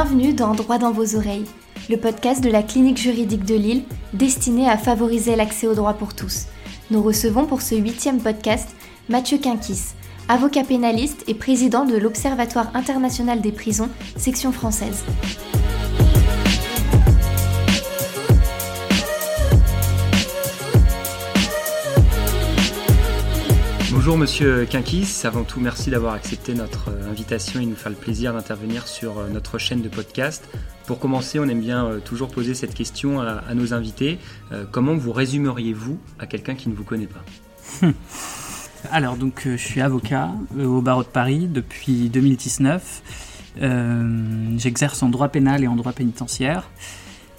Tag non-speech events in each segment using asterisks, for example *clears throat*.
Bienvenue dans Droit dans vos oreilles, le podcast de la clinique juridique de Lille destiné à favoriser l'accès au droit pour tous. Nous recevons pour ce huitième podcast Mathieu Quinquis, avocat pénaliste et président de l'Observatoire international des prisons, section française. Bonjour Monsieur Quinquis, avant tout merci d'avoir accepté notre euh, invitation et nous faire le plaisir d'intervenir sur euh, notre chaîne de podcast. Pour commencer, on aime bien euh, toujours poser cette question à, nos invités. Comment vous résumeriez-vous à quelqu'un qui ne vous connaît pas? *laughs* Alors donc je suis avocat au barreau de Paris depuis 2019. J'exerce en droit pénal et en droit pénitentiaire.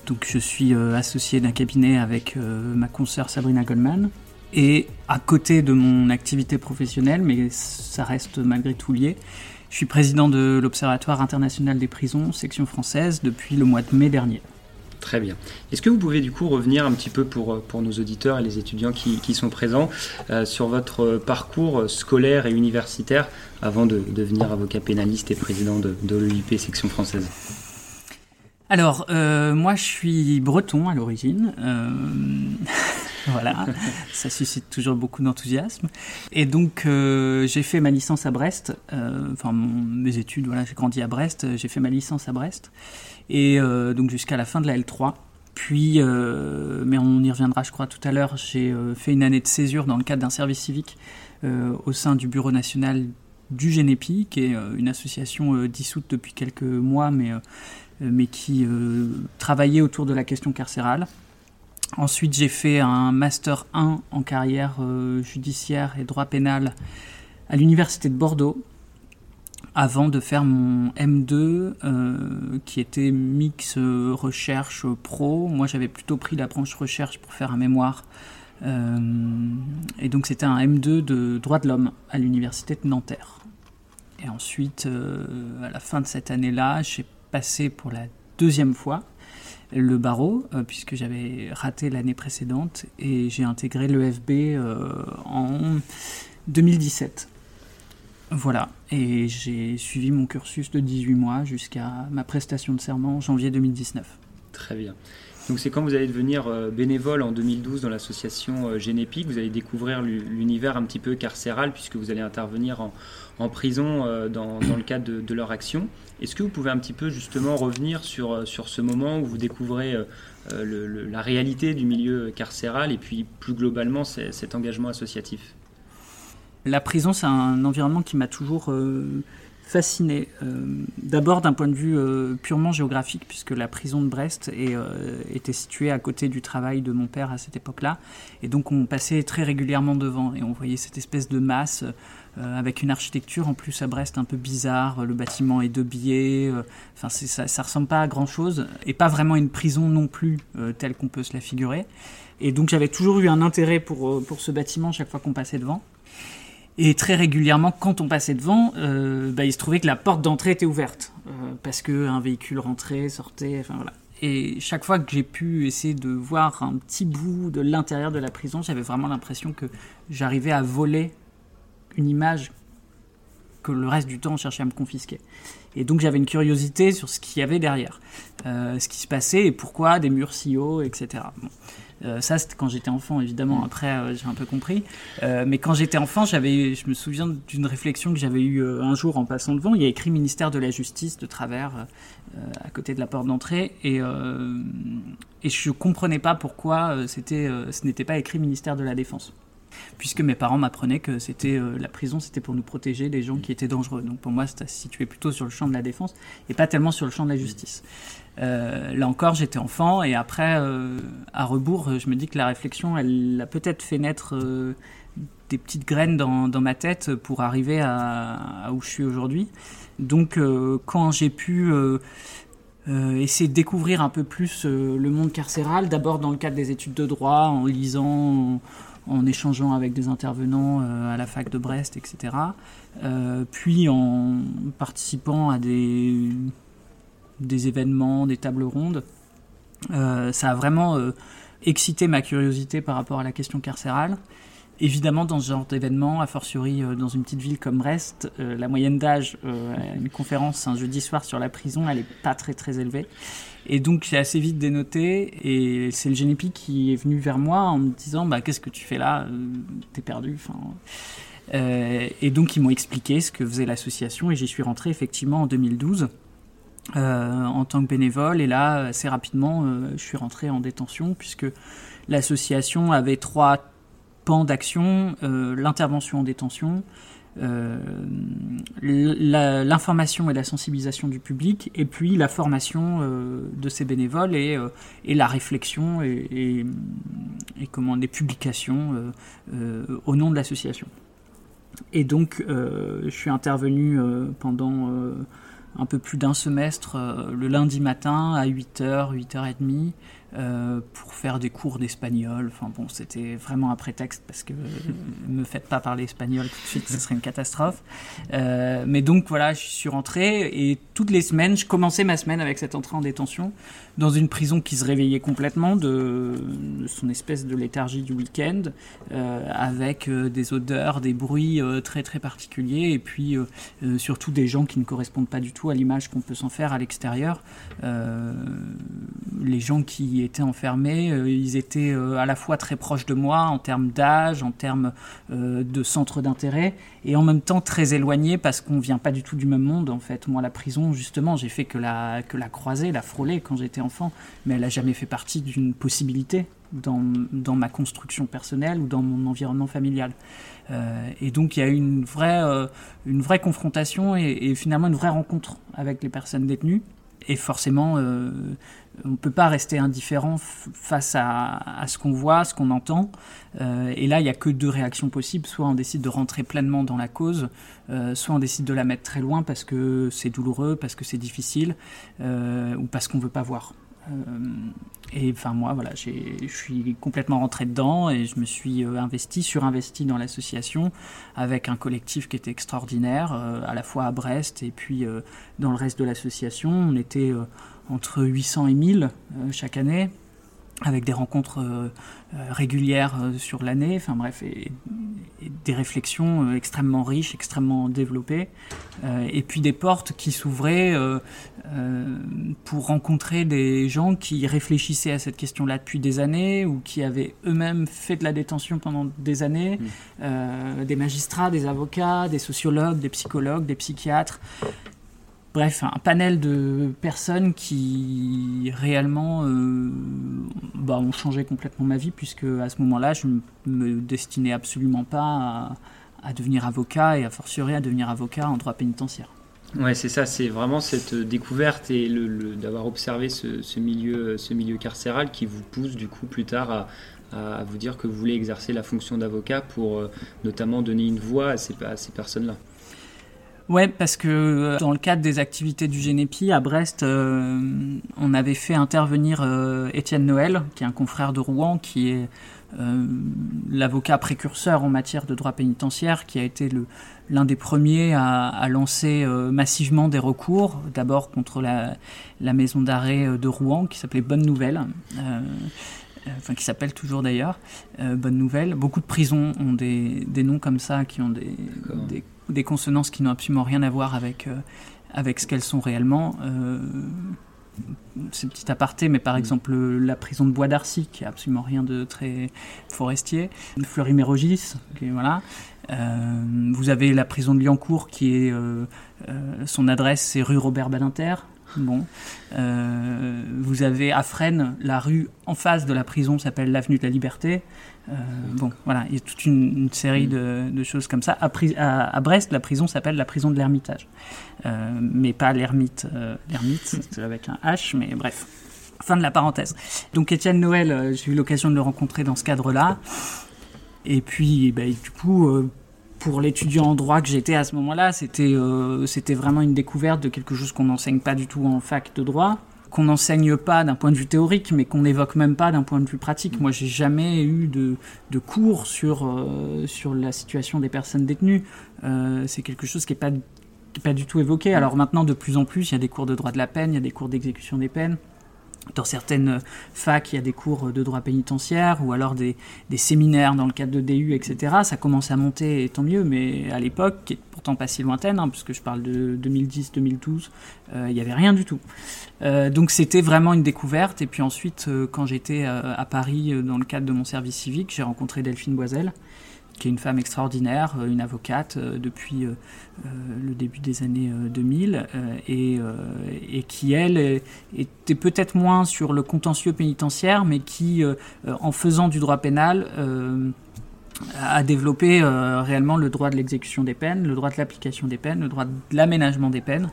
Donc je suis associé d'un cabinet avec ma consoeur Sabrina Goldman et à côté de mon activité professionnelle, mais ça reste malgré tout lié, je suis président de l'Observatoire international des prisons, section française, depuis le mois de mai dernier. Très bien. Est-ce que vous pouvez du coup revenir un petit peu pour, pour nos auditeurs et les étudiants qui, qui sont présents euh, sur votre parcours scolaire et universitaire avant de devenir avocat pénaliste et président de, de l'EIP section française? Alors, euh, moi, je suis breton à l'origine. Euh, *laughs* voilà, ça suscite toujours beaucoup d'enthousiasme. Et donc, euh, j'ai fait ma licence à Brest. enfin, mes études, voilà, j'ai grandi à Brest. J'ai fait ma licence à Brest. Et donc, jusqu'à la fin de la L3. Puis, mais on y reviendra, je crois, tout à l'heure, j'ai fait une année de césure dans le cadre d'un service civique au sein du Bureau national du GENEPI, qui est une association dissoute depuis quelques mois, mais euh, qui euh, travaillait autour de la question carcérale. Ensuite, j'ai fait un master 1 en carrière euh, judiciaire et droit pénal à l'université de Bordeaux, avant de faire mon M2 qui était mix recherche pro. Moi, j'avais plutôt pris la branche recherche pour faire un mémoire. et donc, c'était un M2 de droit de l'homme à l'université de Nanterre. Et ensuite, à la fin de cette année-là, j'ai passé pour la deuxième fois le barreau, euh, puisque j'avais raté l'année précédente, et j'ai intégré l'EFB euh, en 2017. Voilà, et j'ai suivi mon cursus de 18 mois jusqu'à ma prestation de serment en janvier 2019. Très bien. Donc c'est quand vous allez devenir euh, bénévole en 2012 dans l'association Génépique, vous allez découvrir l'univers un petit peu carcéral puisque vous allez intervenir en, en prison dans, dans, le cadre de, leur action. Est-ce que vous pouvez un petit peu justement revenir sur, euh, sur ce moment où vous découvrez euh, euh, la réalité du milieu carcéral et puis plus globalement cet engagement associatif? La prison, c'est un environnement qui m'a toujours fasciné. D'abord d'un point de vue purement géographique, puisque la prison de Brest était située à côté du travail de mon père à cette époque-là. Et donc on passait très régulièrement devant et on voyait cette espèce de masse euh, avec une architecture en plus à Brest un peu bizarre. Le bâtiment est de biais, euh, enfin ça, ça ressemble pas à grand chose et pas vraiment une prison non plus euh, telle qu'on peut se la figurer. Et donc j'avais toujours eu un intérêt pour, pour ce bâtiment chaque fois qu'on passait devant. Et très régulièrement, quand on passait devant, bah, il se trouvait que la porte d'entrée était ouverte parce qu'un véhicule rentrait, sortait, enfin voilà. Et chaque fois que j'ai pu essayer de voir un petit bout de l'intérieur de la prison, j'avais vraiment l'impression que j'arrivais à voler une image que le reste du temps on cherchait à me confisquer. Et donc j'avais une curiosité sur ce qu'il y avait derrière, euh, ce qui se passait et pourquoi des murs si hauts, etc. Euh, ça c'était quand j'étais enfant évidemment. Mm. Après euh, j'ai un peu compris, mais quand j'étais enfant j'avais, je me souviens d'une réflexion que j'avais eue un jour en passant devant. Il y a écrit ministère de la Justice de travers à côté de la porte d'entrée et et je comprenais pas pourquoi c'était, ce n'était pas écrit ministère de la Défense puisque mes parents m'apprenaient que c'était euh, la prison, c'était pour nous protéger des gens qui étaient dangereux. Donc pour moi, c'était situé plutôt sur le champ de la défense et pas tellement sur le champ de la justice. Euh, là encore, j'étais enfant et après, euh, à rebours, je me dis que la réflexion, elle a peut-être fait naître des petites graines dans, ma tête pour arriver à, où je suis aujourd'hui. Donc quand j'ai pu... essayer de découvrir un peu plus le monde carcéral, d'abord dans le cadre des études de droit, en lisant, en échangeant avec des intervenants euh, à la fac de Brest, etc. Euh, puis en participant à des, événements, des tables rondes. Euh, ça a vraiment excité ma curiosité par rapport à la question carcérale. Évidemment, dans ce genre d'événement, a fortiori dans une petite ville comme Brest, la moyenne d'âge à une conférence un jeudi soir sur la prison, elle n'est pas très très élevée. Et donc j'ai assez vite dénoté et c'est le Génépi qui est venu vers moi en me disant bah, qu'est-ce que tu fais là? T'es perdu. Euh, et donc ils m'ont expliqué ce que faisait l'association et j'y suis rentré effectivement en 2012 euh, en tant que bénévole. Et là, assez rapidement, euh, je suis rentré en détention puisque l'association avait trois pans d'action l'intervention en détention. l'information et la sensibilisation du public, et puis la formation de ces bénévoles et, et la réflexion et, et, comment des publications au nom de l'association. Et donc, euh, je suis intervenu euh, pendant euh, un peu plus d'un semestre le lundi matin à 8h, 8h30 euh, pour faire des cours d'espagnol. Enfin bon, c'était vraiment un prétexte parce que ne me faites pas parler espagnol tout de suite, ce serait une catastrophe. Euh, mais donc voilà, je suis rentré et toutes les semaines, je commençais ma semaine avec cette entrée en détention dans une prison qui se réveillait complètement de, son espèce de léthargie du week-end, euh, avec des odeurs, des bruits très très particuliers et puis surtout des gens qui ne correspondent pas du tout à l'image qu'on peut s'en faire à l'extérieur. les gens qui étaient enfermés, euh, ils étaient euh, à la fois très proches de moi en termes d'âge, en termes euh, de centre d'intérêt, et en même temps très éloignés parce qu'on vient pas du tout du même monde en fait. Moi, la prison, justement, j'ai fait que la, que la croiser, la frôler quand j'étais enfant, mais elle n'a jamais fait partie d'une possibilité dans, dans, ma construction personnelle ou dans mon environnement familial. et donc il y a eu une vraie, une vraie confrontation et, finalement une vraie rencontre avec les personnes détenues. Et forcément, on ne peut pas rester indifférent face à, ce qu'on voit, ce qu'on entend. Euh, et là, il n'y a que deux réactions possibles. Soit on décide de rentrer pleinement dans la cause, euh, soit on décide de la mettre très loin parce que c'est douloureux, parce que c'est difficile, euh, ou parce qu'on ne veut pas voir. et enfin moi, voilà, je suis complètement rentré dedans et je me suis investi, surinvesti dans l'association avec un collectif qui était extraordinaire, à la fois à Brest et puis dans le reste de l'association. On était entre 800 et 1000 euh, chaque année, avec des rencontres euh, euh, régulières sur l'année, enfin bref, et, des réflexions extrêmement riches, extrêmement développées, et puis des portes qui s'ouvraient pour rencontrer des gens qui réfléchissaient à cette question-là depuis des années, ou qui avaient eux-mêmes fait de la détention pendant des années, mmh. des magistrats, des avocats, des sociologues, des psychologues, des psychiatres, Bref, un panel de personnes qui réellement euh, bah, ont changé complètement ma vie, puisque à ce moment-là, je ne me destinais absolument pas à, devenir avocat et à fortiori à devenir avocat en droit pénitentiaire. Ouais, c'est ça, c'est vraiment cette découverte et d'avoir observé ce, milieu, ce milieu carcéral qui vous pousse du coup plus tard à, vous dire que vous voulez exercer la fonction d'avocat pour euh, notamment donner une voix à ces personnes-là. Ouais, parce que euh, dans le cadre des activités du Génépi à Brest, euh, on avait fait intervenir euh, Étienne Noël, qui est un confrère de Rouen, qui est l'avocat précurseur en matière de droit pénitentiaire, qui a été l'un des premiers à, lancer massivement des recours, d'abord contre la, la maison d'arrêt de Rouen, qui s'appelait Bonne Nouvelle enfin qui s'appelle toujours d'ailleurs, Bonne Nouvelle. Beaucoup de prisons ont des, des noms comme ça, qui ont des, des des consonances qui n'ont absolument rien à voir avec, euh, avec ce qu'elles sont réellement. Euh, c'est petit aparté, mais par mm. exemple la prison de Bois d'Arcy, qui a absolument rien de très forestier, Fleury-Mérogis, voilà. Euh, vous avez la prison de Liancourt, qui est son adresse, c'est rue Robert Badinter, Bon. Euh, vous avez à Fresnes, la rue en face de la prison s'appelle l'avenue de la Liberté. Euh, bon, voilà, il y a toute une, série de, choses comme ça. À, à, Brest, la prison s'appelle la prison de l'Ermitage. Euh, mais pas l'ermite, l'ermite, *laughs* c'est avec un H, mais bref. Fin de la parenthèse. Donc Étienne Noël, j'ai eu l'occasion de le rencontrer dans ce cadre-là. Et puis, bah, du coup, pour l'étudiant en droit que j'étais à ce moment-là, c'était euh, c'était vraiment une découverte de quelque chose qu'on n'enseigne pas du tout en fac de droit, qu'on n'enseigne pas d'un point de vue théorique, mais qu'on n'évoque même pas d'un point de vue pratique. Moi, j'ai jamais eu de, de cours sur euh, sur la situation des personnes détenues. Euh, c'est quelque chose qui est pas pas du tout évoqué. Alors maintenant, de plus en plus, il y a des cours de droit de la peine, il y a des cours d'exécution des peines. Dans certaines facs, il y a des cours de droit pénitentiaire ou alors des, séminaires dans le cadre de DU, etc. Ça commence à monter, et tant mieux, mais à l'époque, qui est pourtant pas si lointaine, hein, puisque je parle de 2010-2012, euh, il n'y avait rien du tout. Euh, donc c'était vraiment une découverte. Et puis ensuite, euh, quand j'étais à Paris dans le cadre de mon service civique, j'ai rencontré Delphine Boisel qui est une femme extraordinaire, euh, une avocate euh, depuis euh, le début des années 2000, et, et qui, elle, était peut-être moins sur le contentieux pénitentiaire, mais qui, en faisant du droit pénal, a développé euh, réellement le droit de l'exécution des peines, le droit de l'application des peines, le droit de l'aménagement des peines,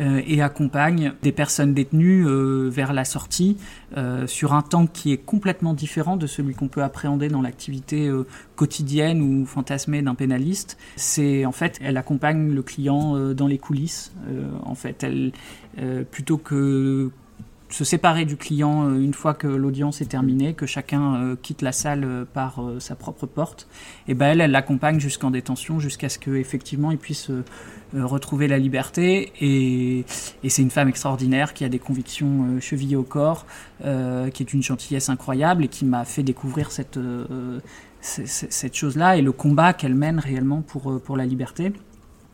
euh, et accompagne des personnes détenues euh, vers la sortie sur un temps qui est complètement différent de celui qu'on peut appréhender dans l'activité quotidienne ou fantasmée d'un pénaliste. C'est en fait, elle accompagne le client dans les coulisses. en fait, elle plutôt que se séparer du client euh, une fois que l'audience est terminée, que chacun euh, quitte la salle euh, par sa propre porte, et ben elle, elle l'accompagne jusqu'en détention, jusqu'à ce qu'effectivement il puisse retrouver la liberté. Et, c'est une femme extraordinaire qui a des convictions chevillées au corps, qui est une gentillesse incroyable et qui m'a fait découvrir cette, cette chose-là et le combat qu'elle mène réellement pour, pour la liberté.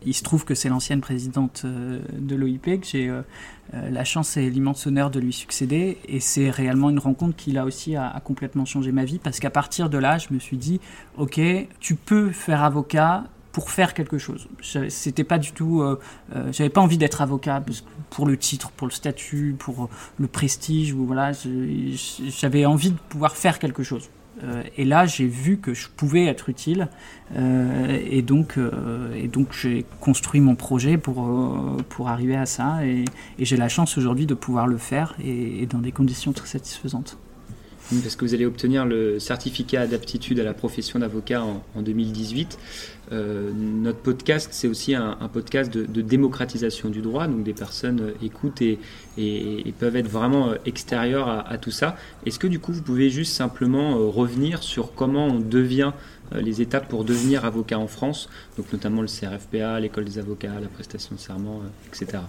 Il se trouve que c'est l'ancienne présidente euh, de l'OIP, que j'ai euh, euh, la chance et l'immense honneur de lui succéder. Et c'est réellement une rencontre qui, là aussi, a, complètement changé ma vie. Parce qu'à partir de là, je me suis dit, OK, tu peux faire avocat pour faire quelque chose. C'était pas du tout. J'avais pas envie d'être avocat pour le titre, pour le statut, pour le prestige. Voilà, j'avais envie de pouvoir faire quelque chose. Euh, et là, j'ai vu que je pouvais être utile. Euh, et donc, euh, et donc j'ai construit mon projet pour arriver à ça. Et, j'ai la chance aujourd'hui de pouvoir le faire et dans des conditions très satisfaisantes parce que vous allez obtenir le certificat d'aptitude à la profession d'avocat en, 2018. Euh, notre podcast, c'est aussi un, podcast de, démocratisation du droit, donc des personnes euh, écoutent et, peuvent être vraiment euh, extérieures à, tout ça. Est-ce que du coup, vous pouvez juste simplement revenir sur comment on devient les étapes pour devenir avocat en France, donc notamment le CRFPA, l'école des avocats, la prestation de serment, etc.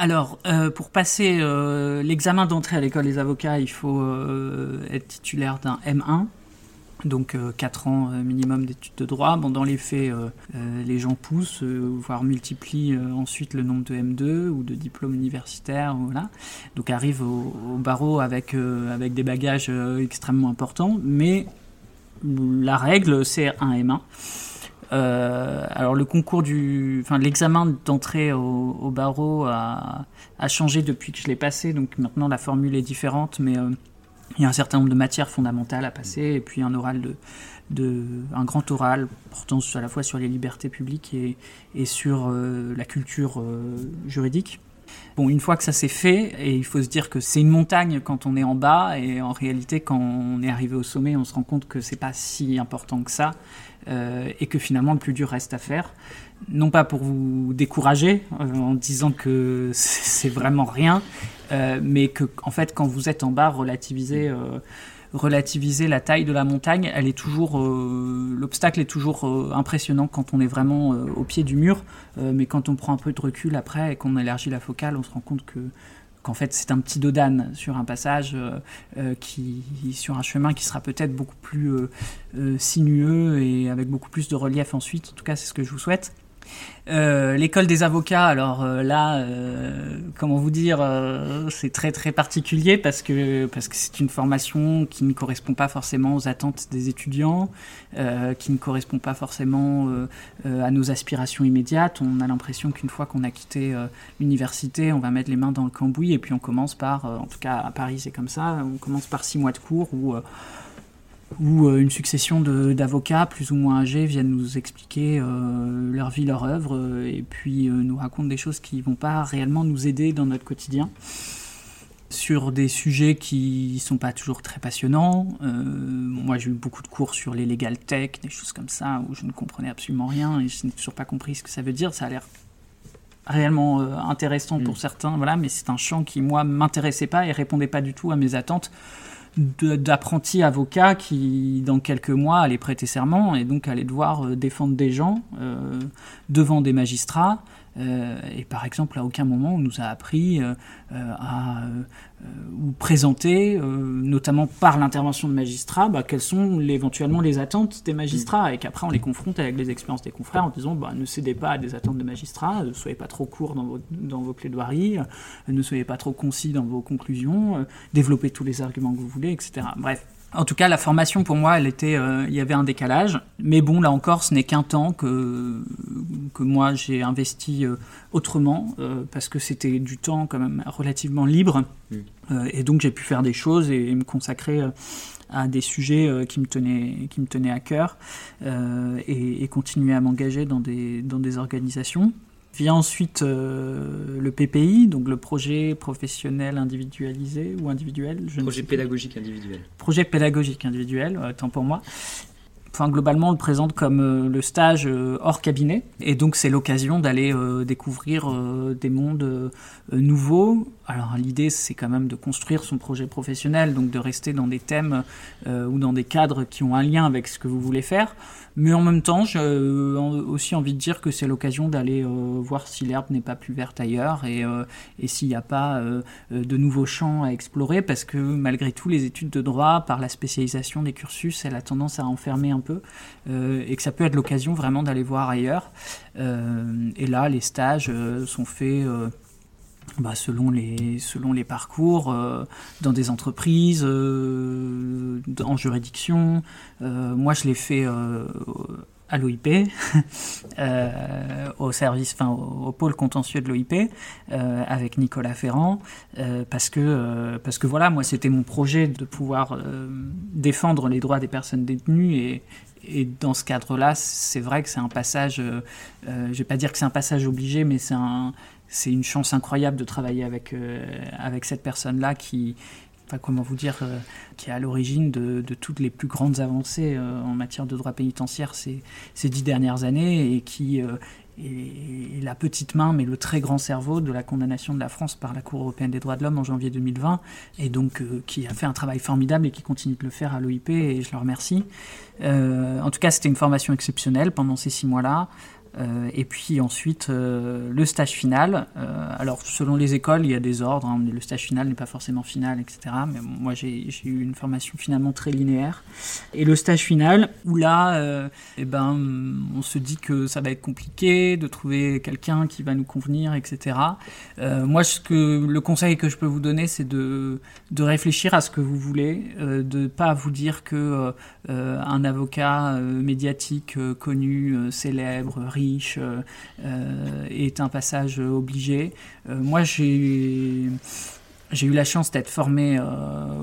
Alors, euh, pour passer euh, l'examen d'entrée à l'école des avocats, il faut euh, être titulaire d'un M1, donc 4 ans minimum d'études de droit. Bon, dans les faits, les gens poussent, voire multiplient ensuite le nombre de M2 ou de diplômes universitaires. Voilà. Donc, arrivent au, au barreau avec, avec des bagages extrêmement importants, mais la règle, c'est un M1. Euh, alors le concours du, enfin l'examen d'entrée au, barreau a, changé depuis que je l'ai passé, donc maintenant la formule est différente, mais euh, il y a un certain nombre de matières fondamentales à passer et puis un oral de, de un grand oral portant à la fois sur les libertés publiques et, et sur euh, la culture juridique. Bon, une fois que ça s'est fait, et il faut se dire que c'est une montagne quand on est en bas, et en réalité, quand on est arrivé au sommet, on se rend compte que c'est pas si important que ça, euh, et que finalement le plus dur reste à faire. Non pas pour vous décourager euh, en disant que *laughs* c'est vraiment rien, euh, mais que en fait, quand vous êtes en bas, relativiser relativiser la taille de la montagne, elle est toujours, l'obstacle est toujours impressionnant quand on est vraiment au pied du mur, mais quand on prend un peu de recul après et qu'on élargit la focale, on se rend compte que qu'en fait c'est un petit dodane sur un passage euh, euh, qui sur un chemin qui sera peut-être beaucoup plus euh, sinueux et avec beaucoup plus de relief ensuite. En tout cas, c'est ce que je vous souhaite. Euh, l'école des avocats, alors euh, là, euh, comment vous dire, c'est très très particulier parce que parce que c'est une formation qui ne correspond pas forcément aux attentes des étudiants, qui ne correspond pas forcément à nos aspirations immédiates. On a l'impression qu'une fois qu'on a quitté l'université, on va mettre les mains dans le cambouis et puis on commence par, en tout cas à Paris c'est comme ça, on commence par six mois de cours où où euh, une succession d'avocats plus ou moins âgés viennent nous expliquer euh, leur vie, leur œuvre, euh, et puis nous racontent des choses qui ne vont pas réellement nous aider dans notre quotidien sur des sujets qui ne sont pas toujours très passionnants. moi, j'ai eu beaucoup de cours sur les legal tech, des choses comme ça, où je ne comprenais absolument rien et je n'ai toujours pas compris ce que ça veut dire. Ça a l'air réellement intéressant pour mm. certains, voilà, mais c'est un champ qui, moi, m'intéressait pas et répondait pas du tout à mes attentes d'apprentis avocats qui, dans quelques mois, allaient prêter serment et donc allaient devoir euh, défendre des gens euh, devant des magistrats et par exemple, à aucun moment on nous a appris à ou présenter, notamment par l'intervention de magistrats, bah, quelles sont éventuellement les attentes des magistrats, et qu'après on les confronte avec les expériences des confrères en disant bah, ne cédez pas à des attentes de magistrats, ne soyez pas trop court dans vos, dans vos plaidoiries, ne soyez pas trop concis dans vos conclusions, développez tous les arguments que vous voulez, etc. Bref, en tout cas, la formation pour moi, elle était, euh, il y avait un décalage. Mais bon, là encore, ce n'est qu'un temps que que moi j'ai investi euh, autrement euh, parce que c'était du temps quand même relativement libre mm. et donc j'ai pu faire des choses et, me consacrer à des sujets qui me tenaient qui me tenaient à cœur et, et, continuer à m'engager dans des dans des organisations. Vient ensuite euh, le PPI, donc le projet professionnel individualisé ou individuel. Je projet pédagogique individuel. Projet pédagogique individuel, tant pour moi. Enfin, globalement, on le présente comme euh, le stage euh, hors cabinet. Et donc, c'est l'occasion d'aller découvrir des mondes nouveaux. Alors, l'idée, c'est quand même de construire son projet professionnel, donc de rester dans des thèmes ou dans des cadres qui ont un lien avec ce que vous voulez faire. Mais en même temps, j'ai euh, aussi envie de dire que c'est l'occasion d'aller euh, voir si l'herbe n'est pas plus verte ailleurs et, euh, et s'il n'y a pas de nouveaux champs à explorer, parce que malgré tout, les études de droit, par la spécialisation des cursus, elle a tendance à enfermer un peu, et que ça peut être l'occasion vraiment d'aller voir ailleurs. et là, les stages sont faits bah, selon, les, selon les parcours, euh, dans des entreprises, euh, en juridiction. Euh, moi, je l'ai fait à l'OIP, *laughs* au service, enfin au, pôle contentieux de l'OIP, avec Nicolas Ferrand, parce que parce que voilà, moi c'était mon projet de pouvoir défendre les droits des personnes détenues et, et dans ce cadre-là, c'est vrai que c'est un passage, je vais pas dire que c'est un passage obligé, mais c'est un, c'est une chance incroyable de travailler avec, euh, avec cette personne-là qui, enfin, comment vous dire, euh, qui est à l'origine de, toutes les plus grandes avancées euh, en matière de droit pénitentiaire ces, ces dix dernières années et qui est la petite main mais le très grand cerveau de la condamnation de la France par la Cour européenne des droits de l'homme en janvier 2020 et donc qui a fait un travail formidable et qui continue de le faire à l'OIP et je le remercie. en tout cas, c'était une formation exceptionnelle pendant ces six mois-là. Euh, et puis ensuite, euh, le stage final. Euh, alors, selon les écoles, il y a des ordres. Hein, le stage final n'est pas forcément final, etc. Mais moi, j'ai eu une formation finalement très linéaire. Et le stage final, où là, eh ben, on se dit que ça va être compliqué de trouver quelqu'un qui va nous convenir, etc. moi, ce que, le conseil que je peux vous donner, c'est de, de réfléchir à ce que vous voulez, de ne pas vous dire que un avocat médiatique connu, célèbre, euh, euh, est un passage obligé. Euh, moi, j'ai eu la chance d'être formé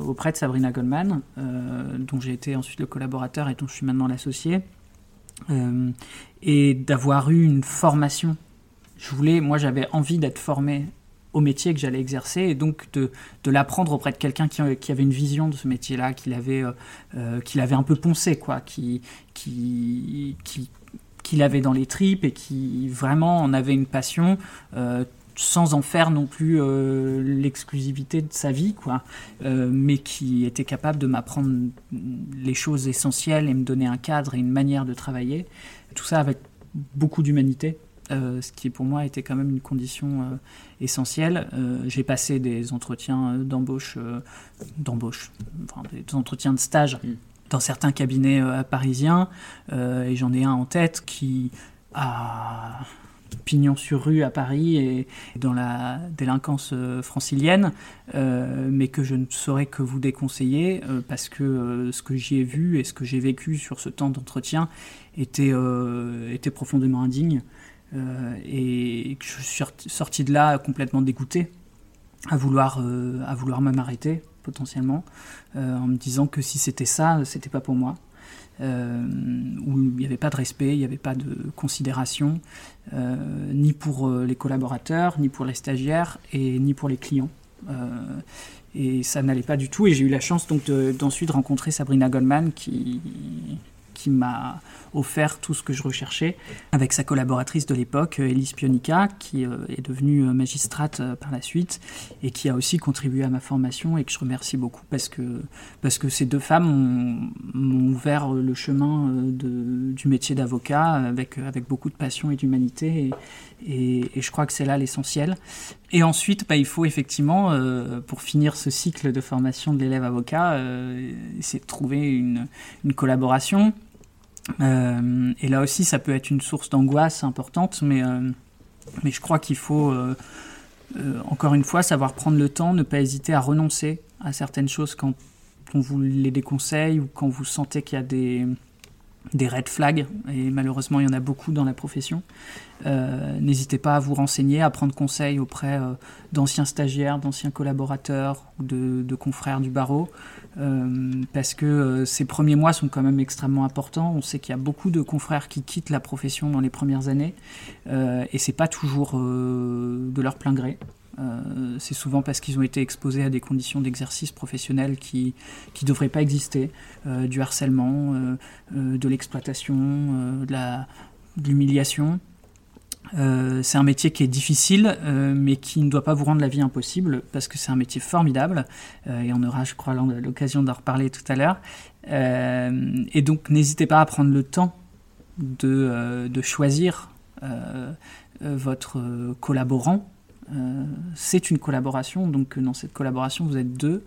auprès de Sabrina Goldman, dont j'ai été ensuite le collaborateur et dont je suis maintenant l'associé, et d'avoir eu une formation. Je voulais, moi, j'avais envie d'être formé au métier que j'allais exercer et donc de, l'apprendre auprès de quelqu'un qui, avait une vision de ce métier-là, qui l'avait, un peu poncé, quoi, qui, qu'il avait dans les tripes et qui vraiment en avait une passion. Euh, sans en faire non plus euh, l'exclusivité de sa vie, quoi, euh, mais qui était capable de m'apprendre les choses essentielles et me donner un cadre et une manière de travailler. Tout ça avec beaucoup d'humanité, ce qui pour moi était quand même une condition essentielle. J'ai passé des entretiens d'embauche, d'embauche, enfin, des entretiens de stage. Mm dans certains cabinets euh, parisiens, euh, et j'en ai un en tête qui a pignon sur rue à Paris et dans la délinquance euh, francilienne, mais que je ne saurais que vous déconseiller parce que ce que j'y ai vu et ce que j'ai vécu sur ce temps d'entretien était, profondément indigne et que je suis sorti de là complètement dégoûté à vouloir, à vouloir même arrêter potentiellement, euh, en me disant que si c'était ça, c'était pas pour moi. Euh, où il n'y avait pas de respect, il n'y avait pas de considération, euh, ni pour les collaborateurs, ni pour les stagiaires, et ni pour les clients. et ça n'allait pas du tout. Et j'ai eu la chance donc d'ensuite rencontrer Sabrina Goldman, qui, qui m'a offert tout ce que je recherchais, avec sa collaboratrice de l'époque, Elise Pionica, qui est devenue magistrate par la suite et qui a aussi contribué à ma formation et que je remercie beaucoup parce que, parce que ces deux femmes m'ont ouvert le chemin du métier d'avocat avec, avec beaucoup de passion et d'humanité et, je crois que c'est là l'essentiel. Et ensuite, bah, il faut effectivement, euh, pour finir ce cycle de formation de l'élève avocat, euh, essayer de trouver une, une collaboration. Euh, et là aussi, ça peut être une source d'angoisse importante, mais, mais je crois qu'il faut, encore une fois, savoir prendre le temps, ne pas hésiter à renoncer à certaines choses quand on vous les déconseille ou quand vous sentez qu'il y a des, des red flags, et malheureusement il y en a beaucoup dans la profession. Euh, n'hésitez pas à vous renseigner, à prendre conseil auprès euh, d'anciens stagiaires, d'anciens collaborateurs ou de, confrères du barreau, euh, parce que ces premiers mois sont quand même extrêmement importants. On sait qu'il y a beaucoup de confrères qui quittent la profession dans les premières années, et c'est pas toujours de leur plein gré. Euh, c'est souvent parce qu'ils ont été exposés à des conditions d'exercice professionnel qui ne devraient pas exister, euh, du harcèlement, euh, de l'exploitation, de l'humiliation. C'est un métier qui est difficile, mais qui ne doit pas vous rendre la vie impossible, parce que c'est un métier formidable, et on aura, je crois, l'occasion d'en reparler tout à l'heure. et donc, n'hésitez pas à prendre le temps de, de choisir votre collaborant, euh, c'est une collaboration, donc dans cette collaboration vous êtes deux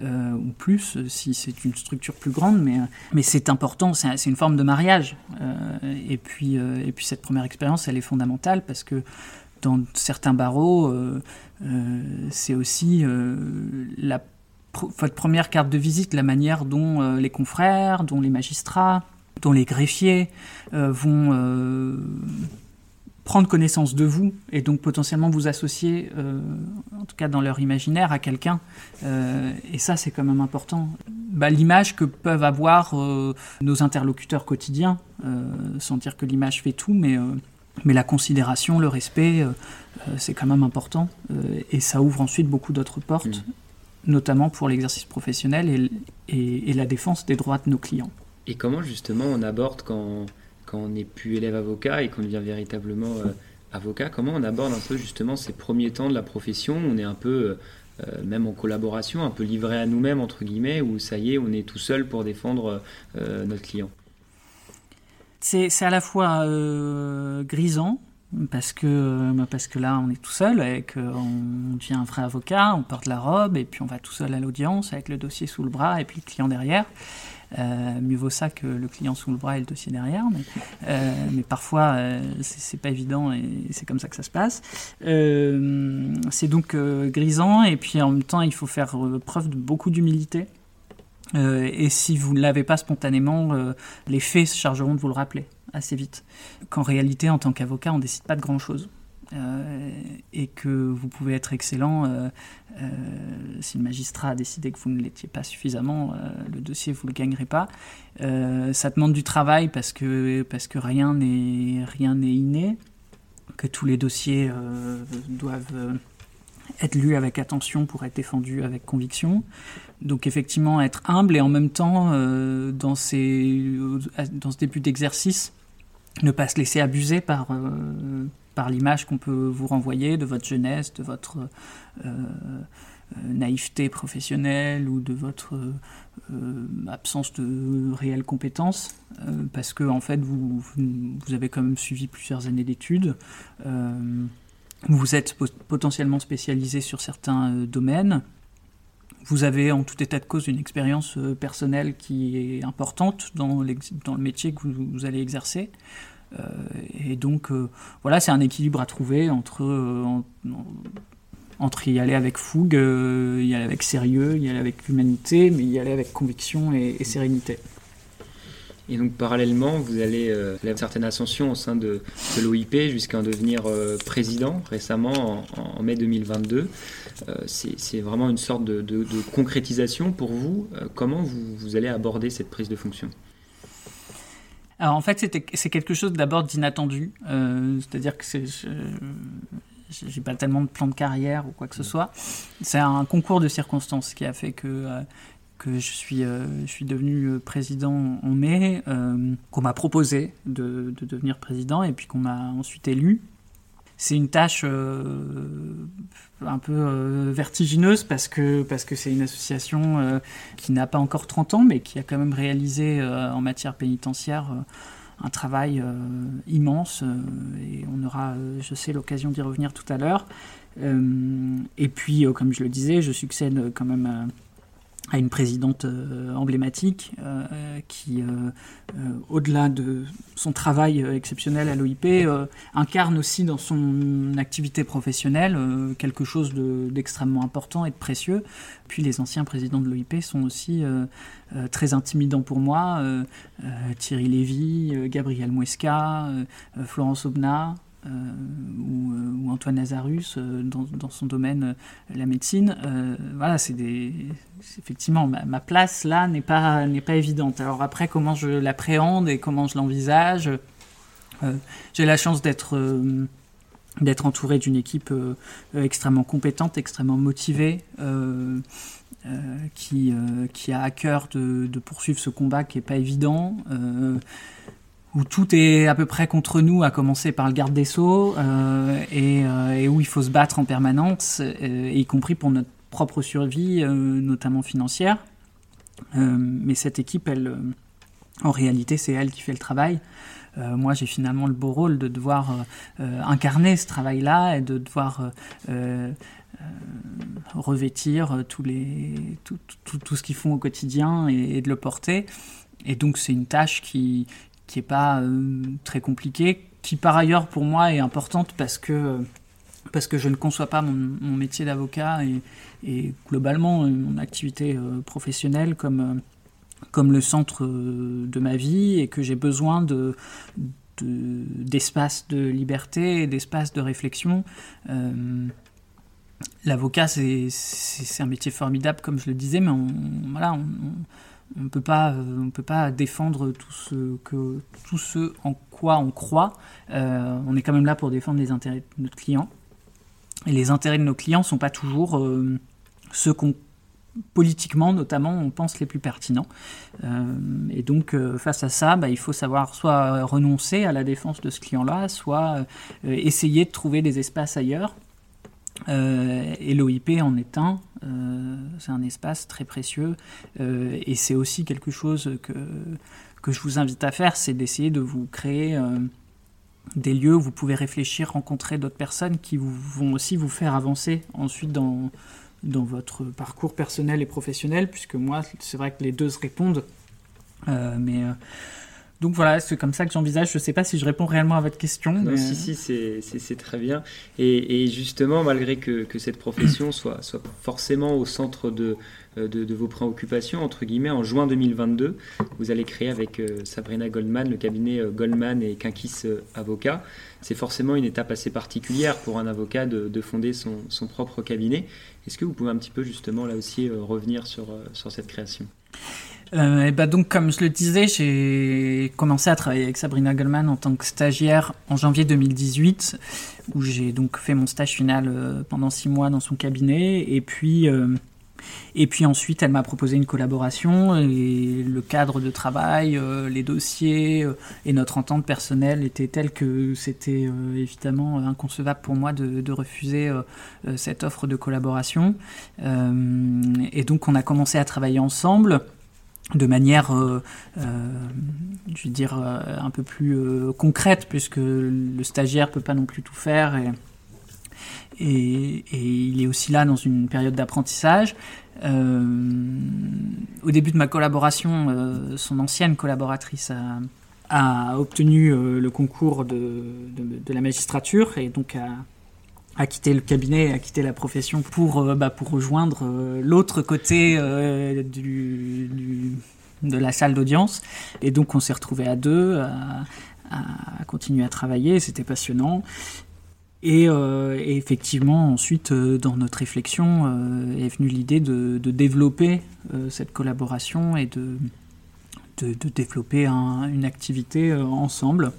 euh, ou plus si c'est une structure plus grande, mais, c'est important, c'est une forme de mariage. Euh, et, puis, et puis cette première expérience, elle est fondamentale parce que dans certains barreaux, c'est aussi votre première carte de visite, la manière dont les confrères, dont les magistrats, dont les greffiers vont prendre connaissance de vous et donc potentiellement vous associer, euh, en tout cas dans leur imaginaire, à quelqu'un. Euh, et ça, c'est quand même important. Bah, L'image que peuvent avoir euh, nos interlocuteurs quotidiens, sans dire que l'image fait tout, mais, mais la considération, le respect, c'est quand même important. et ça ouvre ensuite beaucoup d'autres portes, mmh. notamment pour l'exercice professionnel et, et, et la défense des droits de nos clients. Et comment justement on aborde quand quand on n'est plus élève avocat et qu'on devient véritablement euh, avocat, comment on aborde un peu justement ces premiers temps de la profession On est un peu, euh, euh, même en collaboration, un peu livré à nous-mêmes, entre guillemets, où ça y est, on est tout seul pour défendre notre client? C'est à la fois grisant, parce que, parce que là, on est tout seul et qu'on devient un vrai avocat, on porte la robe et puis on va tout seul à l'audience avec le dossier sous le bras et puis le client derrière. Euh, mieux vaut ça que le client sous le bras et le dossier derrière, mais, euh, parfois euh, c'est pas évident et c'est comme ça que ça se passe. c'est donc grisant et puis en même temps il faut faire preuve de beaucoup d'humilité. et si vous ne l'avez pas spontanément, les faits se chargeront de vous le rappeler assez vite. Qu'en réalité, en tant qu'avocat, on décide pas de grand-chose. Euh, et que vous pouvez être excellent euh, euh, si le magistrat a décidé que vous ne l'étiez pas suffisamment, le dossier vous le gagnerez pas. ça demande du travail parce que parce que rien n'est rien n'est inné, que tous les dossiers doivent être lus avec attention pour être défendus avec conviction. Donc effectivement être humble et en même temps dans ces dans ce début d'exercice ne pas se laisser abuser par, par l'image qu'on peut vous renvoyer de votre jeunesse, de votre euh, euh, naïveté professionnelle ou de votre euh, absence de réelles compétences, parce que en fait vous, avez quand même suivi plusieurs années d'études, vous êtes potentiellement spécialisé sur certains domaines, vous avez en tout état de cause une expérience personnelle qui est importante dans le métier que vous allez exercer. Euh, et donc, euh, voilà, c'est un équilibre à trouver entre, euh, entre y aller avec fougue, y aller avec sérieux, y aller avec humanité, mais y aller avec conviction et, sérénité. Et donc parallèlement, vous allez euh, une certaine ascension au sein de, l'OIP jusqu'à devenir président récemment en, mai 2022. c'est vraiment une sorte de, concrétisation pour vous. comment vous, allez aborder cette prise de fonction? Alors en fait, c'est quelque chose d'abord d'inattendu. Euh, c'est-à-dire que c'est j'ai pas tellement de plan de carrière ou quoi que ce soit. C'est un concours de circonstances qui a fait que, euh, que je suis, je suis devenu président en mai, qu'on m'a proposé de, de, devenir président et puis qu'on m'a ensuite élu c'est une tâche euh, un peu euh, vertigineuse parce que parce que c'est une association euh, qui n'a pas encore 30 ans mais qui a quand même réalisé en matière pénitentiaire un travail immense et on aura je sais l'occasion d'y revenir tout à l'heure. Et puis comme je le disais je succède quand même à une présidente euh, emblématique euh, qui, euh, au-delà de son travail exceptionnel à l'OIP, incarne aussi dans son activité professionnelle quelque chose d'extrêmement important et de précieux. Puis les anciens présidents de l'OIP sont aussi très intimidants pour moi. Thierry Lévy, Gabriel Muesca, Florence Obna, euh, ou, ou, Antoine Nazarus euh, dans, son domaine, euh, la médecine. voilà, c'est des. Effectivement, ma, place là n'est pas, n'est pas évidente. Alors après, comment je l'appréhende et comment je l'envisage J'ai la chance d'être d'être entouré d'une équipe extrêmement compétente, extrêmement motivée, qui, qui a à cœur de, de, poursuivre ce combat qui n'est pas évident où tout est à peu près contre nous, à commencer par le garde des Sceaux, euh, et, euh, et, où il faut se battre en permanence, euh, y compris pour notre propre survie, notamment financière. Mais cette équipe, elle, en réalité, c'est elle qui fait le travail. moi, j'ai finalement le beau rôle de devoir incarner ce travail-là et de devoir revêtir tout, ce qu'ils font au quotidien et de le porter. Et donc, c'est une tâche qui, qui n'est pas euh, très compliquée, qui par ailleurs pour moi est importante parce que, parce que je ne conçois pas mon, métier d'avocat et, globalement euh, mon activité euh, professionnelle comme, comme le centre de ma vie et que j'ai besoin de, d'espace de, liberté et d'espace de réflexion. L'avocat, c'est, un métier formidable, comme je le disais, mais voilà, ne peut pas, euh, on peut pas défendre tout ce, que, tout ce en quoi on croit. Euh, on est quand même là pour défendre les intérêts de notre client. Et les intérêts de nos clients ne sont pas toujours euh, ceux qu'on politiquement notamment on pense les plus pertinents. et donc face à ça, bah, il faut savoir soit renoncer à la défense de ce client-là, soit essayer de trouver des espaces ailleurs euh, et l'OIP en est un. Euh, c'est un espace très précieux. Euh, et c'est aussi quelque chose que, que je vous invite à faire, c'est d'essayer de vous créer des lieux où vous pouvez réfléchir, rencontrer d'autres personnes qui vont aussi vous faire avancer ensuite dans, dans votre parcours personnel et professionnel, puisque moi, c'est vrai que les deux se répondent. mais donc voilà, c'est comme ça que j'envisage. Je ne sais pas si je réponds réellement à votre question. Non, Si, si, c'est très bien. Et, justement, malgré que, cette profession *clears throat* soit, soit, forcément au centre de, euh, de, vos préoccupations, entre guillemets, en juin 2022, vous allez créer avec euh, Sabrina Goldman le cabinet euh, Goldman et Kinkis Avocat. C'est forcément une étape assez particulière pour un avocat de, fonder son, son, propre cabinet. Est-ce que vous pouvez un petit peu justement là aussi revenir sur, sur cette création? Euh, et bah donc, comme je le disais, j'ai commencé à travailler avec Sabrina Goldman en tant que stagiaire en janvier 2018, où j'ai donc fait mon stage final euh, pendant six mois dans son cabinet. Et puis, euh, et puis ensuite, elle m'a proposé une collaboration et le cadre de travail, euh, les dossiers et notre entente personnelle étaient tels que c'était évidemment inconcevable pour moi de refuser cette offre de collaboration. et donc, on a commencé à travailler ensemble de manière, euh, euh, je veux dire, euh, un peu plus concrète, puisque le stagiaire peut pas non plus tout faire et, il est aussi là dans une période d'apprentissage. au début de ma collaboration, son ancienne collaboratrice a, obtenu le concours de, la magistrature et donc a, a quitté le cabinet, a quitté la profession pour, euh, bah, pour rejoindre euh, l'autre côté euh, du, de la salle d'audience. Et donc on s'est retrouvés à deux, à, à, continuer à travailler, c'était passionnant. Et, et, effectivement, ensuite, dans notre réflexion, est venue l'idée de, de, développer cette collaboration et de, de, développer une activité ensemble.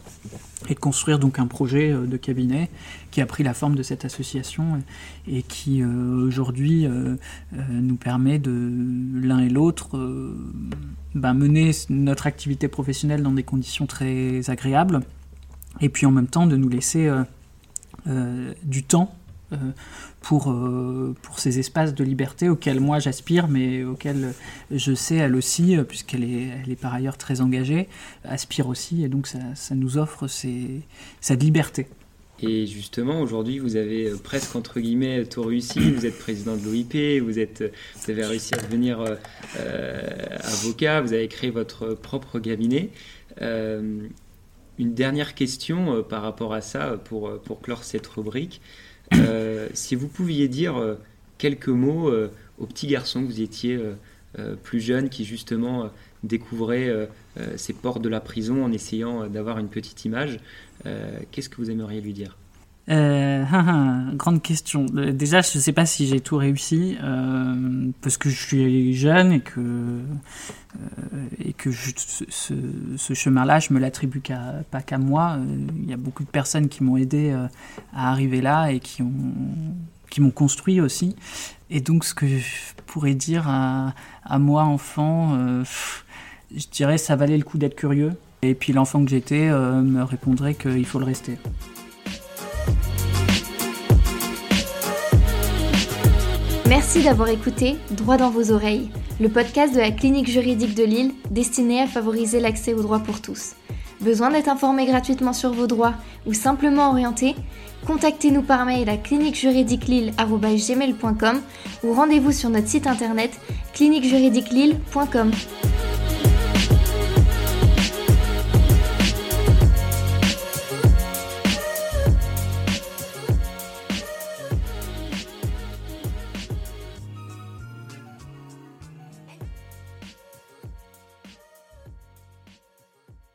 et de construire donc un projet de cabinet qui a pris la forme de cette association et qui aujourd'hui nous permet de l'un et l'autre ben, mener notre activité professionnelle dans des conditions très agréables et puis en même temps de nous laisser du temps euh, pour, euh, pour ces espaces de liberté auxquels moi j'aspire, mais auxquels je sais elle aussi, euh, puisqu'elle est, elle est par ailleurs très engagée, aspire aussi, et donc ça, ça nous offre cette liberté. Et justement, aujourd'hui, vous avez presque entre guillemets tout réussi. Vous êtes président de l'OIP, vous, êtes, vous avez réussi à devenir avocat, vous avez créé votre propre cabinet. une dernière question par rapport à ça, pour, pour clore cette rubrique. Euh, si vous pouviez dire euh, quelques mots euh, aux petits garçons que vous étiez plus jeune, qui justement découvraient ces portes de la prison en essayant d'avoir une petite image, qu'est-ce que vous aimeriez lui dire? Euh, grande question. Déjà, je ne sais pas si j'ai tout réussi parce que je suis jeune et que et que ce, chemin-là, je me l'attribue pas qu'à moi. Il y a beaucoup de personnes qui m'ont aidé à arriver là et qui ont qui m'ont construit aussi. Et donc, ce que je pourrais dire à, à moi, enfant, je dirais ça valait le coup d'être curieux. Et puis l'enfant que j'étais me répondrait qu'il faut le rester. Merci d'avoir écouté Droit dans vos oreilles, le podcast de la clinique juridique de Lille destiné à favoriser l'accès aux droits pour tous. Besoin d'être informé gratuitement sur vos droits ou simplement orienté? Contactez-nous par mail à cliniquejuridiquelille.com ou rendez-vous sur notre site internet cliniquejuridiquelille.com.